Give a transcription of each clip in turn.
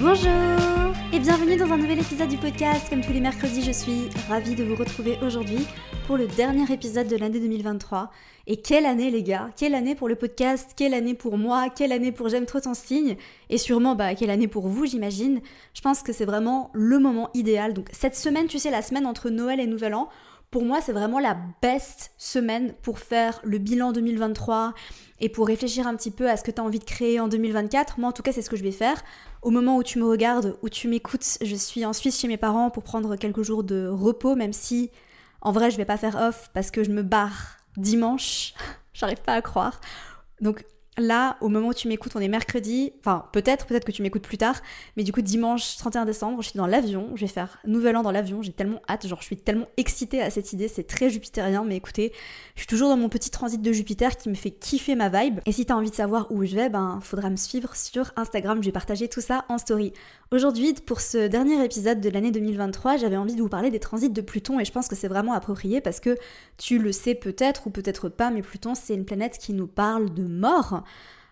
Bonjour et bienvenue dans un nouvel épisode du podcast. Comme tous les mercredis, je suis ravie de vous retrouver aujourd'hui pour le dernier épisode de l'année 2023. Et quelle année les gars Quelle année pour le podcast Quelle année pour moi Quelle année pour J'aime trop ton signe Et sûrement, bah, quelle année pour vous, j'imagine. Je pense que c'est vraiment le moment idéal. Donc cette semaine, tu sais, la semaine entre Noël et Nouvel An, pour moi, c'est vraiment la best semaine pour faire le bilan 2023 et pour réfléchir un petit peu à ce que tu as envie de créer en 2024. Moi, en tout cas, c'est ce que je vais faire. Au moment où tu me regardes, où tu m'écoutes, je suis en Suisse chez mes parents pour prendre quelques jours de repos, même si en vrai, je vais pas faire off parce que je me barre dimanche. J'arrive pas à croire. Donc, Là, au moment où tu m'écoutes, on est mercredi. Enfin, peut-être, peut-être que tu m'écoutes plus tard. Mais du coup, dimanche 31 décembre, je suis dans l'avion. Je vais faire Nouvel An dans l'avion. J'ai tellement hâte. Genre, je suis tellement excitée à cette idée. C'est très jupitérien. Mais écoutez, je suis toujours dans mon petit transit de Jupiter qui me fait kiffer ma vibe. Et si t'as envie de savoir où je vais, ben, faudra me suivre sur Instagram. Je vais partager tout ça en story. Aujourd'hui, pour ce dernier épisode de l'année 2023, j'avais envie de vous parler des transits de Pluton et je pense que c'est vraiment approprié parce que tu le sais peut-être ou peut-être pas, mais Pluton c'est une planète qui nous parle de mort.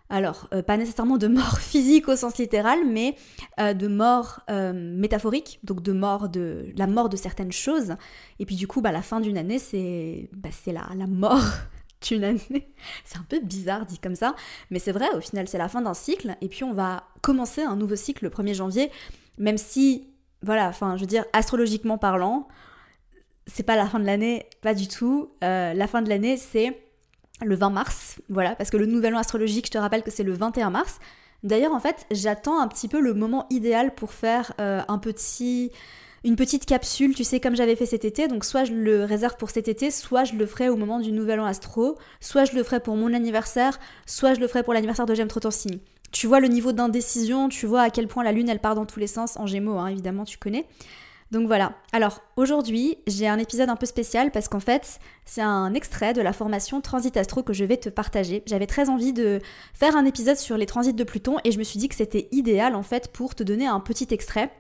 Alors, euh, pas nécessairement de mort physique au sens littéral, mais euh, de mort euh, métaphorique, donc de mort de la mort de certaines choses. Et puis du coup, bah, la fin d'une année, c'est bah, la, la mort d'une année. C'est un peu bizarre dit comme ça, mais c'est vrai, au final, c'est la fin d'un cycle, et puis on va commencer un nouveau cycle le 1er janvier, même si, voilà, enfin, je veux dire, astrologiquement parlant, c'est pas la fin de l'année, pas du tout. la fin de l'année, c'est le 20 mars, voilà, parce que le nouvel an astrologique, je te rappelle que c'est le 21 mars. D'ailleurs, en fait, j'attends un petit peu le moment idéal pour faire euh, un petit, une petite capsule, tu sais, comme j'avais fait cet été. Donc, soit je le réserve pour cet été, soit je le ferai au moment du nouvel an astro, soit je le ferai pour mon anniversaire, soit je le ferai pour l'anniversaire de J'aime trop ton signe. Tu vois le niveau d'indécision, tu vois à quel point la lune elle part dans tous les sens, en gémeaux, hein, évidemment, tu connais. Donc voilà. Alors aujourd'hui, j'ai un épisode un peu spécial parce qu'en fait, c'est un extrait de la formation Transit Astro que je vais te partager. J'avais très envie de faire un épisode sur les transits de Pluton et je me suis dit que c'était idéal en fait pour te donner un petit extrait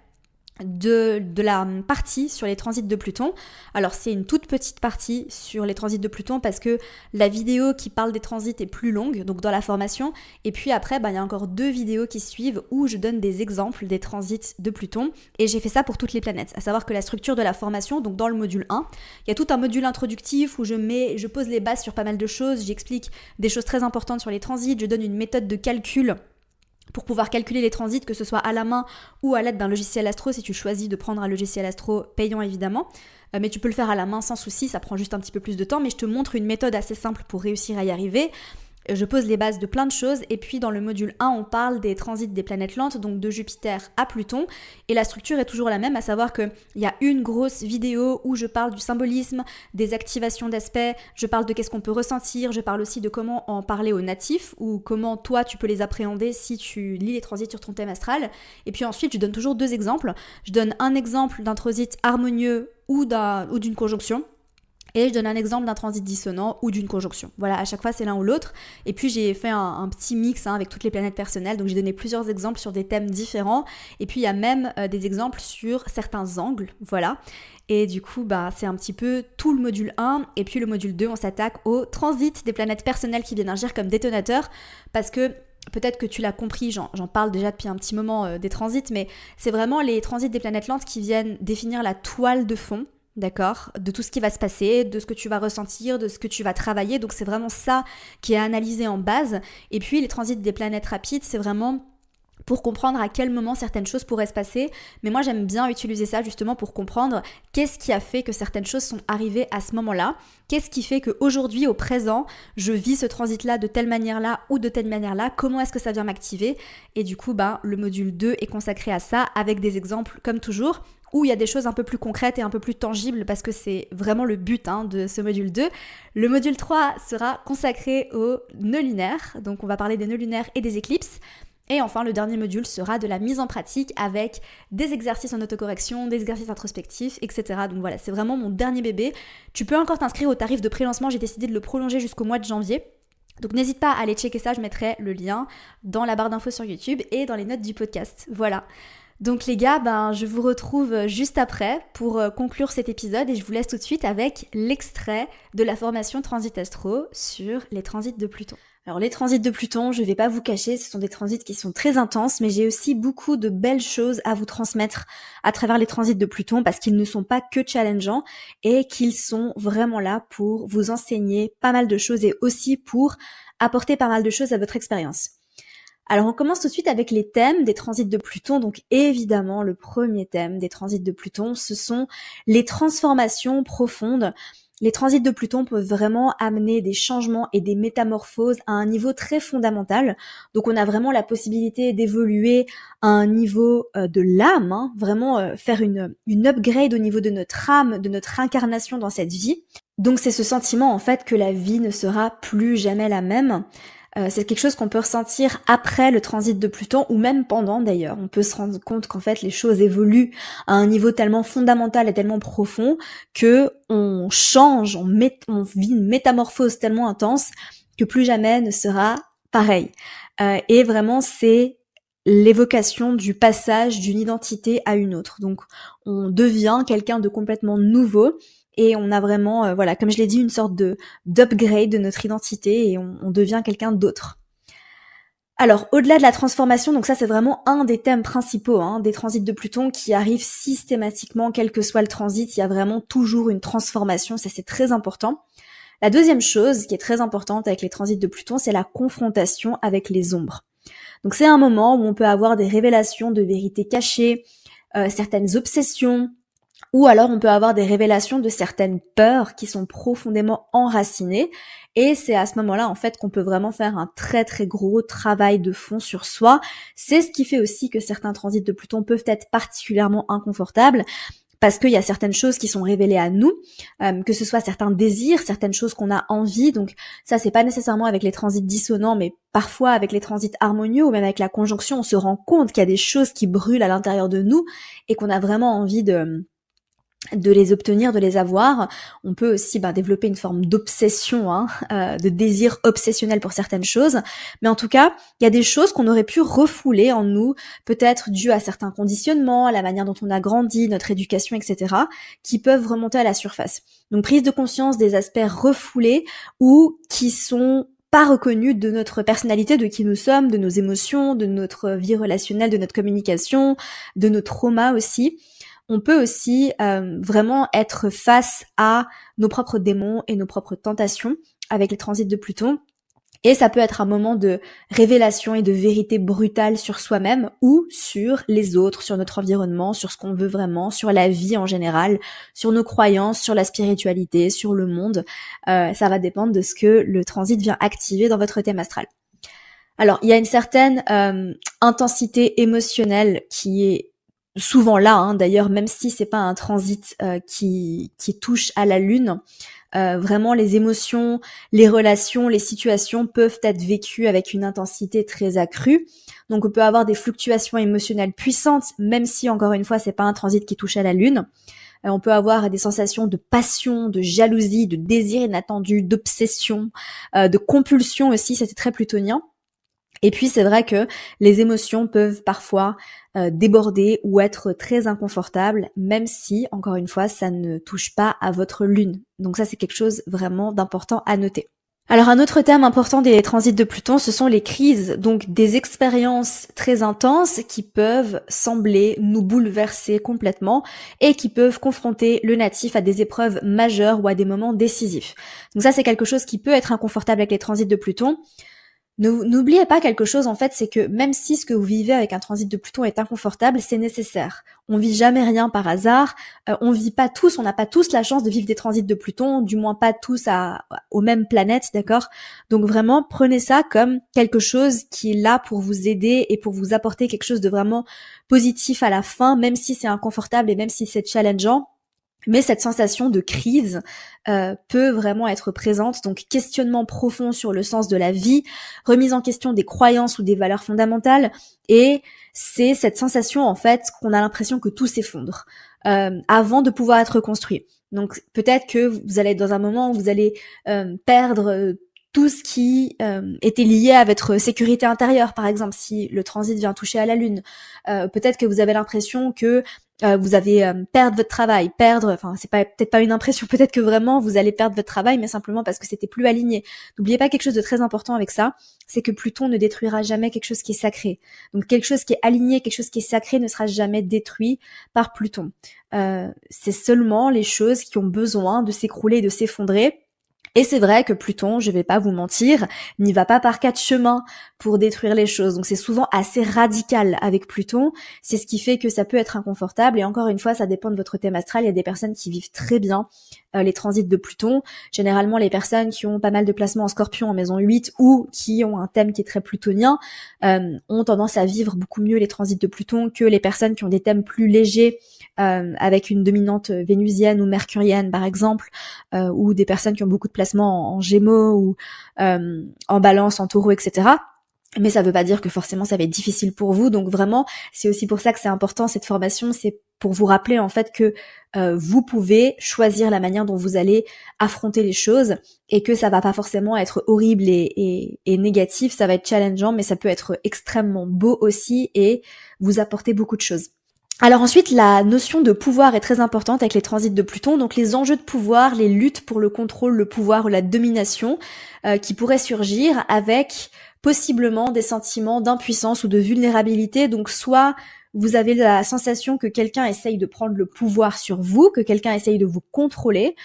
de, de, la partie sur les transits de Pluton. Alors c'est une toute petite partie sur les transits de Pluton parce que la vidéo qui parle des transits est plus longue, donc dans la formation. Et puis après, bah, il y a encore deux vidéos qui suivent où je donne des exemples des transits de Pluton. Et j'ai fait ça pour toutes les planètes. À savoir que la structure de la formation, donc dans le module 1, il y a tout un module introductif où je mets, je pose les bases sur pas mal de choses, j'explique des choses très importantes sur les transits, je donne une méthode de calcul pour pouvoir calculer les transits, que ce soit à la main ou à l'aide d'un logiciel astro, si tu choisis de prendre un logiciel astro payant évidemment. Euh, mais tu peux le faire à la main sans souci, ça prend juste un petit peu plus de temps, mais je te montre une méthode assez simple pour réussir à y arriver je pose les bases de plein de choses. Et puis dans le module 1, on parle des transits des planètes lentes, donc de Jupiter à Pluton. Et la structure est toujours la même, à savoir qu'il y a une grosse vidéo où je parle du symbolisme, des activations d'aspects, je parle de qu'est-ce qu'on peut ressentir, je parle aussi de comment en parler aux natifs ou comment toi tu peux les appréhender si tu lis les transits sur ton thème astral. Et puis ensuite, je donne toujours deux exemples. Je donne un exemple d'un transit harmonieux ou d'une conjonction et je donne un exemple d'un transit dissonant ou d'une conjonction. Voilà, à chaque fois c'est l'un ou l'autre. Et puis j'ai fait un, petit mix hein, avec toutes les planètes personnelles, donc j'ai donné plusieurs exemples sur des thèmes différents. Et puis il y a même euh, des exemples sur certains angles, voilà. Et du coup, bah, c'est un petit peu tout le module 1. Et puis le module 2, on s'attaque au transit des planètes personnelles qui viennent agir comme détonateurs. Parce que peut-être que tu l'as compris, j'en parle déjà depuis un petit moment euh, des transits, mais c'est vraiment les transits des planètes lentes qui viennent définir la toile de fond d'accord De tout ce qui va se passer, de ce que tu vas ressentir, de ce que tu vas travailler. Donc c'est vraiment ça qui est analysé en base. Et puis les transits des planètes rapides, c'est vraiment pour comprendre à quel moment certaines choses pourraient se passer. Mais moi, j'aime bien utiliser ça justement pour comprendre qu'est-ce qui a fait que certaines choses sont arrivées à ce moment-là. Qu'est-ce qui fait qu'aujourd'hui, au présent, je vis ce transit-là de telle manière-là ou de telle manière-là? Comment est-ce que ça vient m'activer? Et du coup, ben, le module 2 est consacré à ça avec des exemples comme toujours où il y a des choses un peu plus concrètes et un peu plus tangibles parce que c'est vraiment le but hein, de ce module 2. Le module 3 sera consacré aux nœuds lunaires, donc on va parler des nœuds lunaires et des éclipses. Et enfin, le dernier module sera de la mise en pratique avec des exercices en autocorrection, des exercices introspectifs, etc. Donc voilà, c'est vraiment mon dernier bébé. Tu peux encore t'inscrire au tarif de pré-lancement, j'ai décidé de le prolonger jusqu'au mois de janvier. Donc n'hésite pas à aller checker ça, je mettrai le lien dans la barre d'infos sur YouTube et dans les notes du podcast. Voilà. Donc les gars, ben, je vous retrouve juste après pour euh, conclure cet épisode et je vous laisse tout de suite avec l'extrait de la formation Transit Astro sur les transits de Pluton. Alors les transits de Pluton, je vais pas vous cacher, ce sont des transits qui sont très intenses, mais j'ai aussi beaucoup de belles choses à vous transmettre à travers les transits de Pluton parce qu'ils ne sont pas que challengeants et qu'ils sont vraiment là pour vous enseigner pas mal de choses et aussi pour apporter pas mal de choses à votre expérience. Alors on commence tout de suite avec les thèmes des transits de Pluton. Donc évidemment, le premier thème des transits de Pluton, ce sont les transformations profondes. Les transits de Pluton peuvent vraiment amener des changements et des métamorphoses à un niveau très fondamental. Donc on a vraiment la possibilité d'évoluer à un niveau euh, de l'âme, hein, vraiment euh, faire une, une upgrade au niveau de notre âme, de notre incarnation dans cette vie. Donc c'est ce sentiment en fait que la vie ne sera plus jamais la même. Euh, c'est quelque chose qu'on peut ressentir après le transit de Pluton ou même pendant d'ailleurs. On peut se rendre compte qu'en fait les choses évoluent à un niveau tellement fondamental et tellement profond que on change, on, vit une métamorphose tellement intense que plus jamais ne sera pareil. Euh, et vraiment c'est l'évocation du passage d'une identité à une autre. Donc on devient quelqu'un de complètement nouveau et on a vraiment, euh, voilà, comme je l'ai dit, une sorte de d'upgrade de notre identité et on, devient quelqu'un d'autre. Alors, au-delà de la transformation, donc ça c'est vraiment un des thèmes principaux hein, des transits de Pluton qui arrivent systématiquement, quel que soit le transit, il y a vraiment toujours une transformation, ça c'est très important. La deuxième chose qui est très importante avec les transits de Pluton, c'est la confrontation avec les ombres. Donc c'est un moment où on peut avoir des révélations de vérités cachées, euh, certaines obsessions, ou alors on peut avoir des révélations de certaines peurs qui sont profondément enracinées. Et c'est à ce moment-là, en fait, qu'on peut vraiment faire un très très gros travail de fond sur soi. C'est ce qui fait aussi que certains transits de Pluton peuvent être particulièrement inconfortables parce qu'il y a certaines choses qui sont révélées à nous, euh, que ce soit certains désirs, certaines choses qu'on a envie. Donc ça, c'est pas nécessairement avec les transits dissonants, mais parfois avec les transits harmonieux ou même avec la conjonction, on se rend compte qu'il y a des choses qui brûlent à l'intérieur de nous et qu'on a vraiment envie de de les obtenir, de les avoir. On peut aussi ben, développer une forme d'obsession, hein, euh, de désir obsessionnel pour certaines choses. Mais en tout cas, il y a des choses qu'on aurait pu refouler en nous, peut-être dû à certains conditionnements, à la manière dont on a grandi, notre éducation, etc., qui peuvent remonter à la surface. Donc prise de conscience des aspects refoulés ou qui sont pas reconnus de notre personnalité, de qui nous sommes, de nos émotions, de notre vie relationnelle, de notre communication, de nos traumas aussi on peut aussi euh, vraiment être face à nos propres démons et nos propres tentations avec les transits de Pluton. Et ça peut être un moment de révélation et de vérité brutale sur soi-même ou sur les autres, sur notre environnement, sur ce qu'on veut vraiment, sur la vie en général, sur nos croyances, sur la spiritualité, sur le monde. Euh, ça va dépendre de ce que le transit vient activer dans votre thème astral. Alors, il y a une certaine euh, intensité émotionnelle qui est souvent là, hein, d'ailleurs, même si c'est pas un transit euh, qui, touche à la lune, euh, vraiment les émotions, les relations, les situations peuvent être vécues avec une intensité très accrue. Donc on peut avoir des fluctuations émotionnelles puissantes, même si encore une fois c'est pas un transit qui touche à la lune. Euh, on peut avoir des sensations de passion, de jalousie, de désir inattendu, d'obsession, de compulsion aussi. C'était très plutonien. Et puis c'est vrai que les émotions peuvent parfois euh, déborder ou être très inconfortables, même si, encore une fois, ça ne touche pas à votre lune. Donc ça c'est quelque chose vraiment d'important à noter. Alors un autre thème important des transits de Pluton, ce sont les crises, donc des expériences très intenses qui peuvent sembler nous bouleverser complètement et qui peuvent confronter le natif à des épreuves majeures ou à des moments décisifs. Donc ça c'est quelque chose qui peut être inconfortable avec les transits de Pluton. N'oubliez pas quelque chose en fait, c'est que même si ce que vous vivez avec un transit de Pluton est inconfortable, c'est nécessaire. On vit jamais rien par hasard. Euh, on vit pas tous, on n'a pas tous la chance de vivre des transits de Pluton, du moins pas tous à, aux mêmes planètes, d'accord? Donc vraiment, prenez ça comme quelque chose qui est là pour vous aider et pour vous apporter quelque chose de vraiment positif à la fin, même si c'est inconfortable et même si c'est challengeant mais cette sensation de crise euh, peut vraiment être présente. Donc questionnement profond sur le sens de la vie, remise en question des croyances ou des valeurs fondamentales, et c'est cette sensation en fait qu'on a l'impression que tout s'effondre euh, avant de pouvoir être construit. Donc peut-être que vous allez être dans un moment où vous allez euh, perdre tout ce qui était lié à votre sécurité intérieure, par exemple, si le transit vient toucher à la Lune. Peut-être que vous avez l'impression que euh, vous avez euh, perdre votre travail, perdre, enfin c'est pas peut-être pas une impression, peut-être que vraiment vous allez perdre votre travail, mais simplement parce que c'était plus aligné. N'oubliez pas quelque chose de très important avec ça, c'est que Pluton ne détruira jamais quelque chose qui est sacré. Donc quelque chose qui est aligné, quelque chose qui est sacré ne sera jamais détruit par Pluton. Euh, c'est seulement les choses qui ont besoin de s'écrouler de s'effondrer et c'est vrai que Pluton, je vais pas vous mentir, n'y va pas par quatre chemins pour détruire les choses. Donc c'est souvent assez radical avec Pluton. C'est ce qui fait que ça peut être inconfortable. Et encore une fois, ça dépend de votre thème astral. Il y a des personnes qui vivent très bien euh, les transits de Pluton. Généralement, les personnes qui ont pas mal de placements en scorpion en maison 8 ou qui ont un thème qui est très plutonien euh, ont tendance à vivre beaucoup mieux les transits de Pluton que les personnes qui ont des thèmes plus légers euh, avec une dominante vénusienne ou mercurienne par exemple, ou des personnes qui ont beaucoup de placements en, gémeaux ou en balance, en taureau, etc mais ça veut pas dire que forcément ça va être difficile pour vous. Donc vraiment, c'est aussi pour ça que c'est important cette formation, c'est pour vous rappeler en fait que euh, vous pouvez choisir la manière dont vous allez affronter les choses et que ça va pas forcément être horrible et, négatif, ça va être challengeant, mais ça peut être extrêmement beau aussi et vous apporter beaucoup de choses. Alors ensuite, la notion de pouvoir est très importante avec les transits de Pluton, donc les enjeux de pouvoir, les luttes pour le contrôle, le pouvoir ou la domination euh, qui pourraient surgir avec possiblement des sentiments d'impuissance ou de vulnérabilité. Donc soit vous avez la sensation que quelqu'un essaye de prendre le pouvoir sur vous, que quelqu'un essaye de vous contrôler,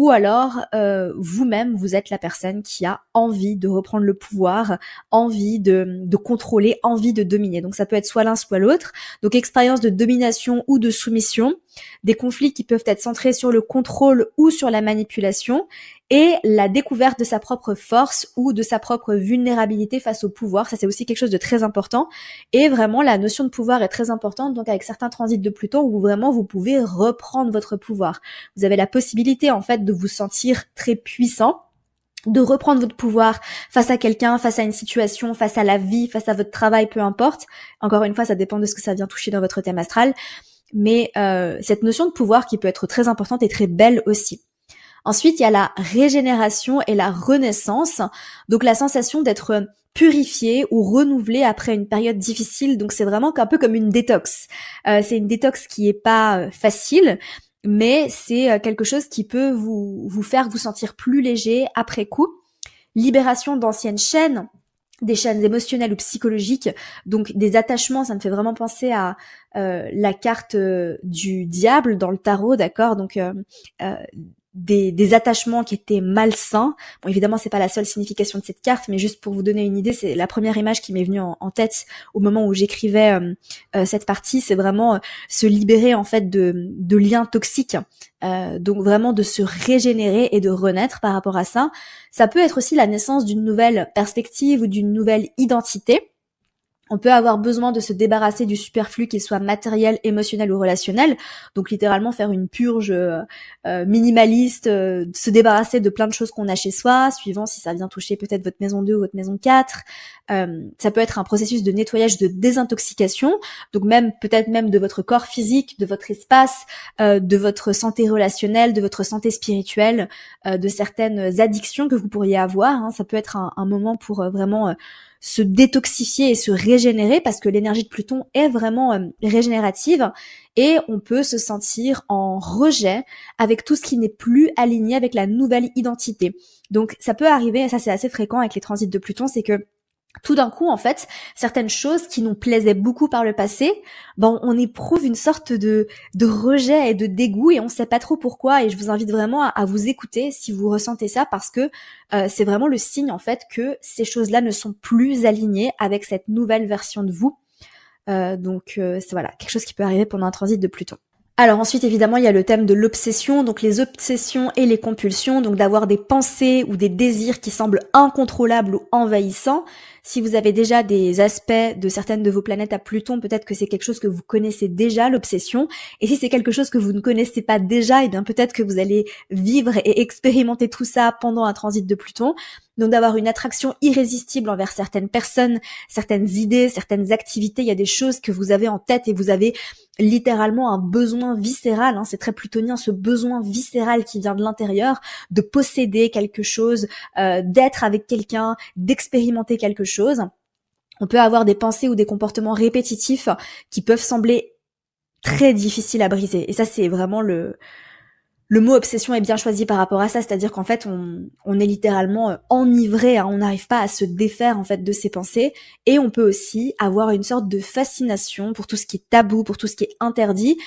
ou alors euh, vous-même, vous êtes la personne qui a envie de reprendre le pouvoir, envie de, de contrôler, envie de dominer. Donc ça peut être soit l'un, soit l'autre. Donc expérience de domination ou de soumission, des conflits qui peuvent être centrés sur le contrôle ou sur la manipulation, et la découverte de sa propre force ou de sa propre vulnérabilité face au pouvoir. Ça, c'est aussi quelque chose de très important. Et vraiment, la notion de pouvoir est très importante. Donc, avec certains transits de Pluton où vraiment vous pouvez reprendre votre pouvoir. Vous avez la possibilité, en fait, de vous sentir très puissant de reprendre votre pouvoir face à quelqu'un, face à une situation, face à la vie, face à votre travail, peu importe. Encore une fois, ça dépend de ce que ça vient toucher dans votre thème astral. Mais euh, cette notion de pouvoir qui peut être très importante et très belle aussi. Ensuite, il y a la régénération et la renaissance, donc la sensation d'être purifié ou renouvelé après une période difficile. Donc c'est vraiment un peu comme une détox. Euh, c'est une détox qui est pas euh, facile, mais c'est euh, quelque chose qui peut vous vous faire vous sentir plus léger après coup. Libération d'anciennes chaînes, des chaînes émotionnelles ou psychologiques, donc des attachements, ça me fait vraiment penser à la carte du diable dans le tarot, d'accord? Donc des, des, attachements qui étaient malsains. Bon, évidemment, c'est pas la seule signification de cette carte, mais juste pour vous donner une idée, c'est la première image qui m'est venue en, tête au moment où j'écrivais euh, euh, cette partie. C'est vraiment euh, se libérer en fait de, de liens toxiques, donc vraiment de se régénérer et de renaître par rapport à ça. Ça peut être aussi la naissance d'une nouvelle perspective ou d'une nouvelle identité. On peut avoir besoin de se débarrasser du superflu, qu'il soit matériel, émotionnel ou relationnel. Donc littéralement faire une purge euh, euh, minimaliste, euh, se débarrasser de plein de choses qu'on a chez soi, suivant si ça vient toucher peut-être votre maison 2 ou votre maison 4. ça peut être un processus de nettoyage, de désintoxication. Donc même peut-être même de votre corps physique, de votre espace, de votre santé relationnelle, de votre santé spirituelle, de certaines addictions que vous pourriez avoir. Hein. Ça peut être un, un moment pour vraiment se détoxifier et se régénérer parce que l'énergie de Pluton est vraiment euh, régénérative et on peut se sentir en rejet avec tout ce qui n'est plus aligné avec la nouvelle identité. Donc ça peut arriver, et ça c'est assez fréquent avec les transits de Pluton, c'est que tout d'un coup, en fait, certaines choses qui nous plaisaient beaucoup par le passé, ben, on éprouve une sorte de, de rejet et de dégoût et on sait pas trop pourquoi. Et je vous invite vraiment à, vous écouter si vous ressentez ça parce que euh, c'est vraiment le signe, en fait, que ces choses-là ne sont plus alignées avec cette nouvelle version de vous. Euh, donc, euh, c'est voilà, quelque chose qui peut arriver pendant un transit de Pluton. Alors ensuite, évidemment, il y a le thème de l'obsession, donc les obsessions et les compulsions, donc d'avoir des pensées ou des désirs qui semblent incontrôlables ou envahissants. Si vous avez déjà des aspects de certaines de vos planètes à Pluton, peut-être que c'est quelque chose que vous connaissez déjà, l'obsession. Et si c'est quelque chose que vous ne connaissez pas déjà, eh bien peut-être que vous allez vivre et expérimenter tout ça pendant un transit de Pluton. donc d'avoir une attraction irrésistible envers certaines personnes, certaines idées, certaines activités. Il y a des choses que vous avez en tête et vous avez littéralement un besoin viscéral. Hein, c'est très plutonien, ce besoin viscéral qui vient de l'intérieur, de posséder quelque chose, euh, d'être avec quelqu'un, d'expérimenter quelque chose. On peut avoir des pensées ou des comportements répétitifs qui peuvent sembler très difficiles à briser. Et ça, c'est vraiment le, le mot obsession est bien choisi par rapport à ça, c'est-à-dire qu'en fait on, est littéralement euh, enivré, hein, on n'arrive pas à se défaire en fait de ses pensées, et on peut aussi avoir une sorte de fascination pour tout ce qui est tabou, pour tout ce qui est interdit,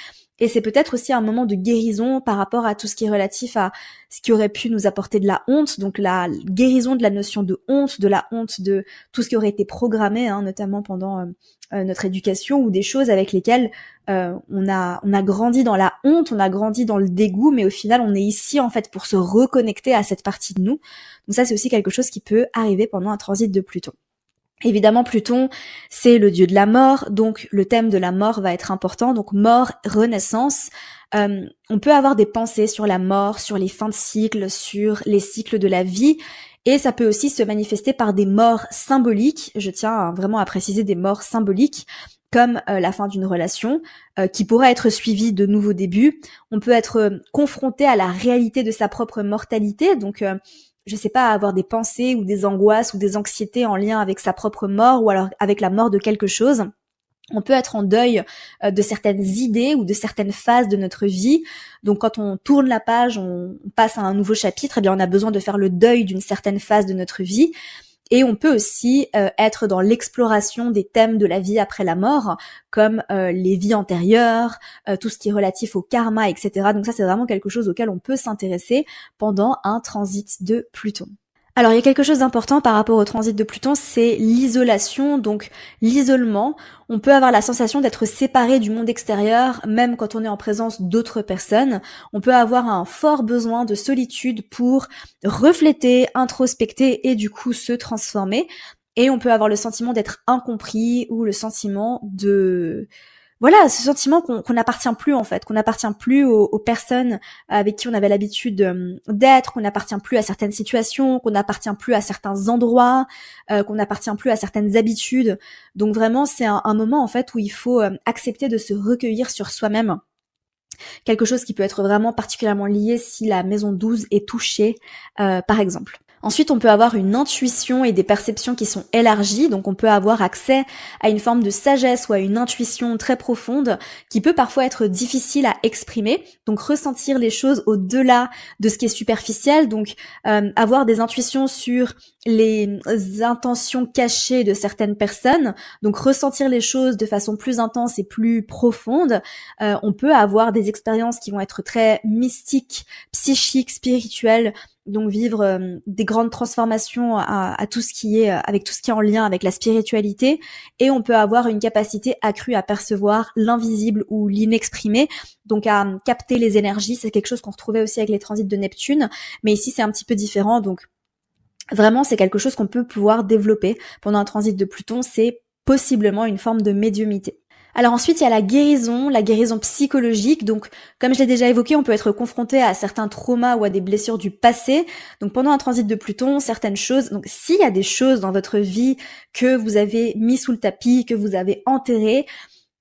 et c'est peut-être aussi un moment de guérison par rapport à tout ce qui est relatif à ce qui aurait pu nous apporter de la honte, donc la guérison de la notion de honte, de la honte de tout ce qui aurait été programmé, hein, notamment pendant euh, euh, notre éducation, ou des choses avec lesquelles euh, on a on a grandi dans la honte, on a grandi dans le dégoût, mais au final on est ici en fait pour se reconnecter à cette partie de nous. Donc ça c'est aussi quelque chose qui peut arriver pendant un transit de Pluton. Évidemment, Pluton, c'est le dieu de la mort, donc le thème de la mort va être important. Donc mort, renaissance. Euh, on peut avoir des pensées sur la mort, sur les fins de cycle, sur les cycles de la vie, et ça peut aussi se manifester par des morts symboliques. Je tiens vraiment à préciser des morts symboliques comme euh, la fin d'une relation, euh, qui pourrait être suivie de nouveaux débuts. On peut être confronté à la réalité de sa propre mortalité, donc je sais pas, avoir des pensées ou des angoisses ou des anxiétés en lien avec sa propre mort ou alors avec la mort de quelque chose. On peut être en deuil euh, de certaines idées ou de certaines phases de notre vie. Donc quand on tourne la page, on passe à un nouveau chapitre, eh bien on a besoin de faire le deuil d'une certaine phase de notre vie. Et on peut aussi euh, être dans l'exploration des thèmes de la vie après la mort, comme euh, les vies antérieures, euh, tout ce qui est relatif au karma, etc. Donc ça, c'est vraiment quelque chose auquel on peut s'intéresser pendant un transit de Pluton. Alors il y a quelque chose d'important par rapport au transit de Pluton, c'est l'isolation, donc l'isolement. On peut avoir la sensation d'être séparé du monde extérieur, même quand on est en présence d'autres personnes. On peut avoir un fort besoin de solitude pour refléter, introspecter et du coup se transformer. Et on peut avoir le sentiment d'être incompris ou le sentiment de voilà, ce sentiment qu'on n'appartient plus en fait, qu'on n'appartient plus aux, personnes avec qui on avait l'habitude euh, d'être, qu'on n'appartient plus à certaines situations, qu'on n'appartient plus à certains endroits, euh, qu'on n'appartient plus à certaines habitudes. Donc vraiment, c'est un, moment en fait où il faut euh, accepter de se recueillir sur soi-même. Quelque chose qui peut être vraiment particulièrement lié si la maison 12 est touchée, par exemple. Ensuite, on peut avoir une intuition et des perceptions qui sont élargies, donc on peut avoir accès à une forme de sagesse ou à une intuition très profonde qui peut parfois être difficile à exprimer, donc ressentir les choses au-delà de ce qui est superficiel, donc euh, avoir des intuitions sur les intentions cachées de certaines personnes, donc ressentir les choses de façon plus intense et plus profonde. Euh, on peut avoir des expériences qui vont être très mystiques, psychiques, spirituelles, donc vivre euh, des grandes transformations à, tout ce qui est euh, avec tout ce qui est en lien avec la spiritualité. Et on peut avoir une capacité accrue à percevoir l'invisible ou l'inexprimé. Donc à euh, capter les énergies c'est quelque chose qu'on retrouvait aussi avec les transits de Neptune. Mais ici c'est un petit peu différent. Donc vraiment c'est quelque chose qu'on peut pouvoir développer. Pendant un transit de Pluton c'est possiblement une forme de médiumité alors ensuite, il y a la guérison, la guérison psychologique. Donc, comme je l'ai déjà évoqué, on peut être confronté à certains traumas ou à des blessures du passé. Donc, pendant un transit de Pluton, certaines choses. Donc, s'il y a des choses dans votre vie que vous avez mis sous le tapis, que vous avez enterrées,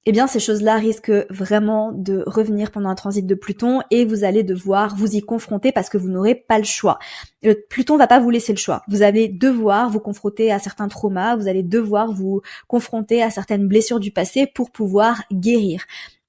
eh bien ces choses-là risquent vraiment de revenir pendant un transit de Pluton et vous allez devoir vous y confronter parce que vous n'aurez pas le choix. Le Pluton va pas vous laisser le choix. Vous allez devoir vous confronter à certains traumas, vous allez devoir vous confronter à certaines blessures du passé pour pouvoir guérir.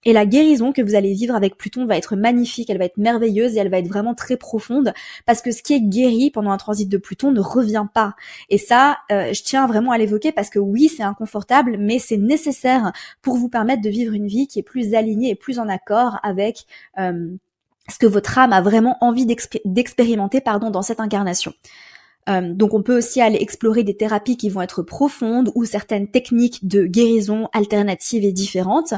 Et la guérison que vous allez vivre avec Pluton va être magnifique, elle va être merveilleuse et elle va être vraiment très profonde parce que ce qui est guéri pendant un transit de Pluton ne revient pas. Et ça, euh, je tiens vraiment à l'évoquer parce que oui, c'est inconfortable, mais c'est nécessaire pour vous permettre de vivre une vie qui est plus alignée et plus en accord avec euh, ce que votre âme a vraiment envie d'expérimenter pardon, dans cette incarnation. Euh, donc on peut aussi aller explorer des thérapies qui vont être profondes ou certaines techniques de guérison alternatives et différentes.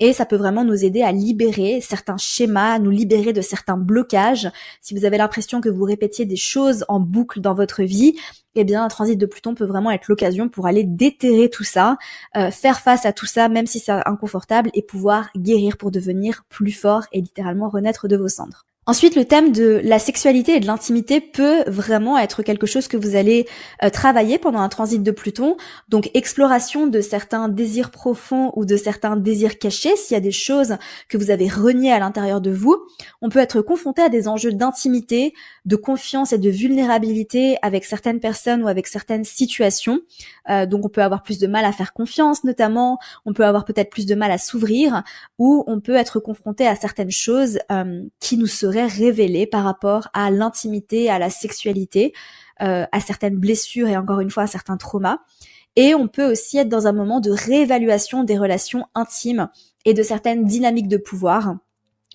Et ça peut vraiment nous aider à libérer certains schémas, nous libérer de certains blocages. Si vous avez l'impression que vous répétiez des choses en boucle dans votre vie, eh bien un transit de Pluton peut vraiment être l'occasion pour aller déterrer tout ça, euh, faire face à tout ça, même si c'est inconfortable, et pouvoir guérir pour devenir plus fort et littéralement renaître de vos cendres. Ensuite, le thème de la sexualité et de l'intimité peut vraiment être quelque chose que vous allez euh, travailler pendant un transit de Pluton. Donc, exploration de certains désirs profonds ou de certains désirs cachés, s'il y a des choses que vous avez reniées à l'intérieur de vous. On peut être confronté à des enjeux d'intimité, de confiance et de vulnérabilité avec certaines personnes ou avec certaines situations. Euh, donc, on peut avoir plus de mal à faire confiance, notamment. On peut avoir peut-être plus de mal à s'ouvrir ou on peut être confronté à certaines choses euh, qui nous seraient révéler par rapport à l'intimité, à la sexualité, euh, à certaines blessures et encore une fois à certains traumas. Et on peut aussi être dans un moment de réévaluation des relations intimes et de certaines dynamiques de pouvoir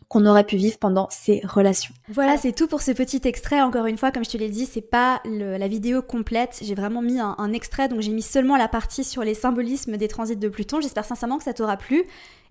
qu'on aurait pu vivre pendant ces relations. Voilà, c'est tout pour ce petit extrait. Encore une fois, comme je te l'ai dit, c'est pas la vidéo complète. J'ai vraiment mis un extrait, donc j'ai mis seulement la partie sur les symbolismes des transits de Pluton. J'espère sincèrement que ça t'aura plu.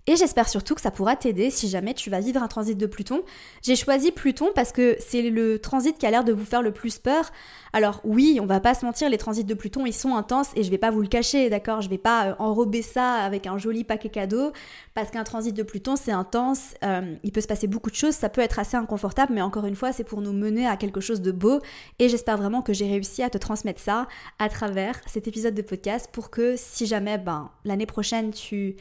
Et j'espère surtout que ça pourra t'aider si jamais tu vas vivre un transit de Pluton. J'ai choisi Pluton parce que c'est le transit qui a l'air de vous faire le plus peur. Alors oui, on va pas se mentir, les transits de Pluton, ils sont intenses et je vais pas vous le cacher, d'accord? Je vais pas euh, enrober ça avec un joli paquet cadeau parce qu'un transit de Pluton, c'est intense, euh, il peut se passer beaucoup de choses, ça peut être assez inconfortable, mais encore une fois, c'est pour nous mener à quelque chose de beau et j'espère vraiment que j'ai réussi à te transmettre ça à travers cet épisode de podcast pour que si jamais ben l'année prochaine tu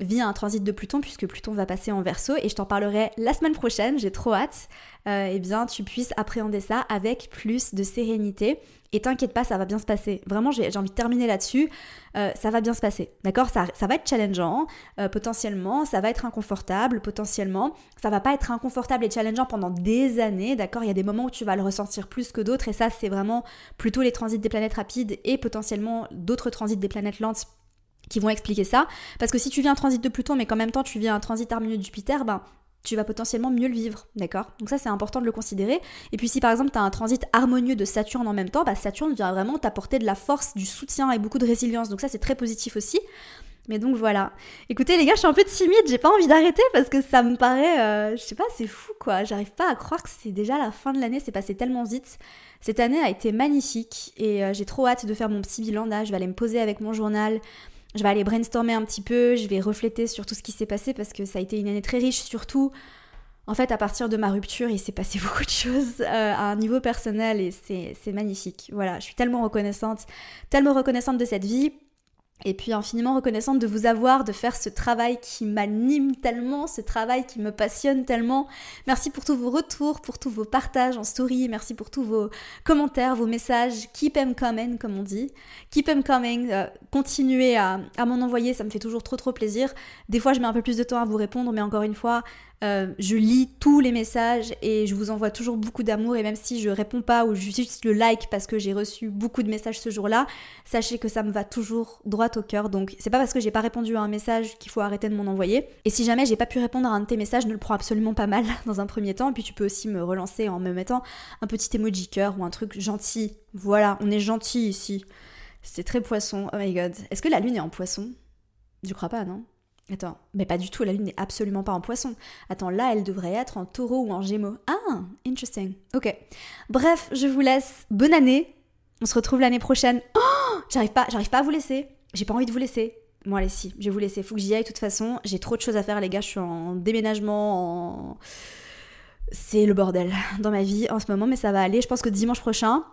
via un transit de Pluton, puisque Pluton va passer en verso, et je t'en parlerai la semaine prochaine, j'ai trop hâte, euh, eh bien tu puisses appréhender ça avec plus de sérénité. Et t'inquiète pas, ça va bien se passer. Vraiment, j'ai envie de terminer là-dessus. Euh, ça va bien se passer, d'accord? Ça, ça, va être challengeant, euh, potentiellement, ça va être inconfortable, potentiellement. Ça va pas être inconfortable et challengeant pendant des années, d'accord? Il y a des moments où tu vas le ressentir plus que d'autres, et ça, c'est vraiment plutôt les transits des planètes rapides et potentiellement d'autres transits des planètes lentes qui vont expliquer ça. Parce que si tu viens un transit de Pluton, mais qu'en même temps tu viens un transit harmonieux de Jupiter, ben tu vas potentiellement mieux le vivre, d'accord? Donc ça c'est important de le considérer. Et puis si par exemple tu as un transit harmonieux de Saturne en même temps, bah Saturne vient vraiment t'apporter de la force, du soutien et beaucoup de résilience. Donc ça c'est très positif aussi. Mais donc voilà. Écoutez les gars, je suis un peu timide, j'ai pas envie d'arrêter parce que ça me paraît, euh, je sais pas, c'est fou quoi. J'arrive pas à croire que c'est déjà la fin de l'année, c'est passé tellement vite. Cette année a été magnifique et euh, j'ai trop hâte de faire mon petit bilan là. Je vais aller me poser avec mon journal, je vais aller brainstormer un petit peu, je vais refléter sur tout ce qui s'est passé parce que ça a été une année très riche, surtout en fait à partir de ma rupture, il s'est passé beaucoup de choses euh, à un niveau personnel et c'est magnifique. Voilà, je suis tellement reconnaissante, tellement reconnaissante de cette vie et puis infiniment reconnaissante de vous avoir, de faire ce travail qui m'anime tellement, ce travail qui me passionne tellement. Merci pour tous vos retours, pour tous vos partages en story, merci pour tous vos commentaires, vos messages. Keep them coming, comme on dit. Keep them coming. Euh, continuez à, à m'en envoyer, ça me fait toujours trop trop plaisir. Des fois, je mets un peu plus de temps à vous répondre, mais encore une fois, euh, je lis tous les messages et je vous envoie toujours beaucoup d'amour et même si je réponds pas ou juste le like parce que j'ai reçu beaucoup de messages ce jour-là, sachez que ça me va toujours droit au cœur. Donc c'est pas parce que j'ai pas répondu à un message qu'il faut arrêter de m'en envoyer. Et si jamais j'ai pas pu répondre à un de tes messages, ne le prends absolument pas mal dans un premier temps. Et puis tu peux aussi me relancer en me mettant un petit emoji cœur ou un truc gentil. Voilà, on est gentil ici. C'est très poisson. Oh my god. Est-ce que la lune est en poisson? Je crois pas, non? Attends, mais pas du tout, la lune n'est absolument pas en poisson. Attends, là, elle devrait être en taureau ou en gémeaux. Ah, interesting. Ok. Bref, je vous laisse. Bonne année. On se retrouve l'année prochaine. Oh, j'arrive pas, j'arrive pas à vous laisser. J'ai pas envie de vous laisser. Bon, allez, si, je vais vous laisser. Faut que j'y aille de toute façon. J'ai trop de choses à faire, les gars. Je suis en déménagement, en... C'est le bordel dans ma vie en ce moment, mais ça va aller. Je pense que dimanche prochain,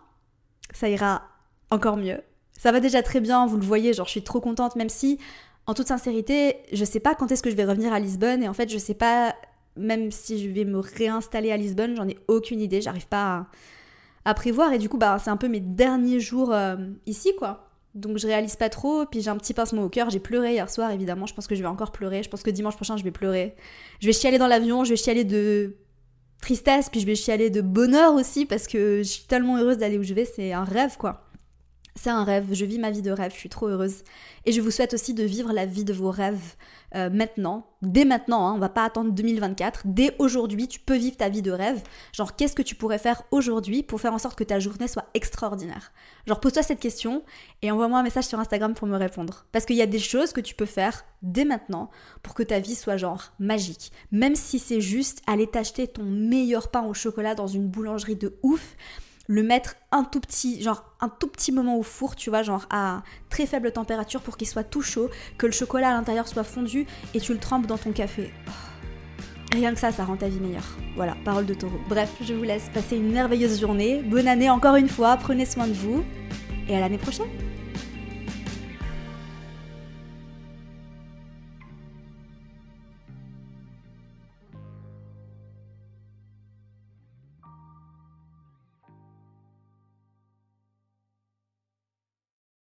ça ira encore mieux. Ça va déjà très bien, vous le voyez, genre je suis trop contente, même si en toute sincérité, je sais pas quand est-ce que je vais revenir à Lisbonne et en fait, je sais pas même si je vais me réinstaller à Lisbonne, j'en ai aucune idée, j'arrive pas à, prévoir et du coup, bah, c'est un peu mes derniers jours euh, ici quoi. Donc je réalise pas trop, puis j'ai un petit pincement au cœur, j'ai pleuré hier soir évidemment, je pense que je vais encore pleurer, je pense que dimanche prochain je vais pleurer. Je vais chialer dans l'avion, je vais chialer de tristesse, puis je vais chialer de bonheur aussi parce que je suis tellement heureuse d'aller où je vais, c'est un rêve quoi. C'est un rêve, je vis ma vie de rêve, je suis trop heureuse. Et je vous souhaite aussi de vivre la vie de vos rêves euh, maintenant, dès maintenant, hein, on va pas attendre 2024, dès aujourd'hui, tu peux vivre ta vie de rêve. Genre, qu'est-ce que tu pourrais faire aujourd'hui pour faire en sorte que ta journée soit extraordinaire? Genre, pose-toi cette question et envoie-moi un message sur Instagram pour me répondre. Parce qu'il y a des choses que tu peux faire dès maintenant pour que ta vie soit genre magique. Même si c'est juste aller t'acheter ton meilleur pain au chocolat dans une boulangerie de ouf le mettre un tout petit, genre un tout petit moment au four, tu vois, genre à très faible température pour qu'il soit tout chaud, que le chocolat à l'intérieur soit fondu et tu le trempes dans ton café. Oh. Rien que ça, ça rend ta vie meilleure. Voilà, parole de taureau. Bref, je vous laisse passer une merveilleuse journée. Bonne année encore une fois, prenez soin de vous et à l'année prochaine